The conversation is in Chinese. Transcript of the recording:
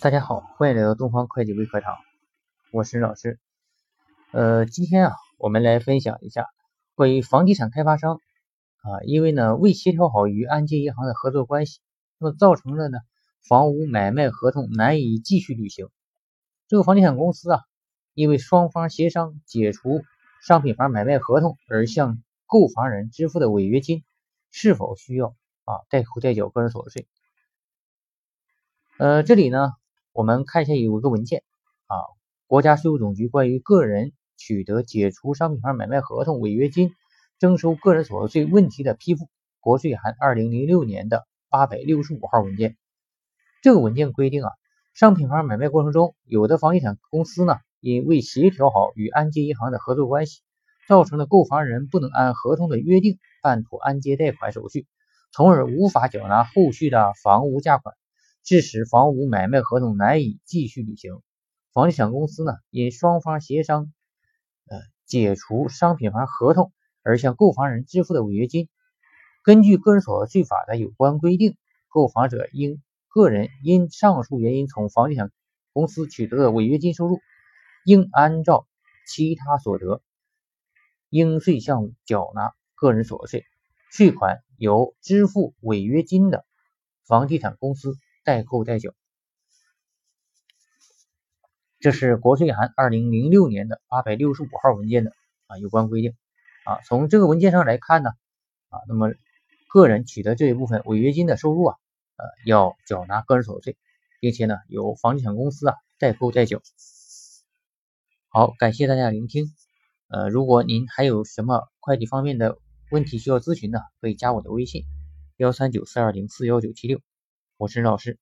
大家好，欢迎来到东方会计微课堂，我是老师。呃，今天啊，我们来分享一下关于房地产开发商啊，因为呢未协调好与按揭银行的合作关系，那么造成了呢房屋买卖合同难以继续履行。这个房地产公司啊，因为双方协商解除商品房买卖合同而向购房人支付的违约金，是否需要啊代扣代缴个人所得税？呃，这里呢。我们看一下有一个文件啊，国家税务总局关于个人取得解除商品房买卖合同违约金征收个人所得税问题的批复，国税函二零零六年的八百六十五号文件。这个文件规定啊，商品房买卖过程中，有的房地产公司呢，因未协调好与按揭银行的合作关系，造成了购房人不能按合同的约定办妥按揭贷款手续，从而无法缴纳后续的房屋价款。致使房屋买卖合同难以继续履行，房地产公司呢因双方协商，呃解除商品房合同而向购房人支付的违约金，根据个人所得税法的有关规定，购房者应个人因上述原因从房地产公司取得的违约金收入，应按照其他所得应税项目缴纳个人所得税，税款由支付违约金的房地产公司。代扣代缴，这是国税函二零零六年的八百六十五号文件的啊有关规定啊。从这个文件上来看呢啊，那么个人取得这一部分违约金的收入啊，呃，要缴纳个人所得税，并且呢由房地产公司啊代扣代缴。好，感谢大家聆听。呃，如果您还有什么会计方面的问题需要咨询呢，可以加我的微信幺三九四二零四幺九七六。我是老师。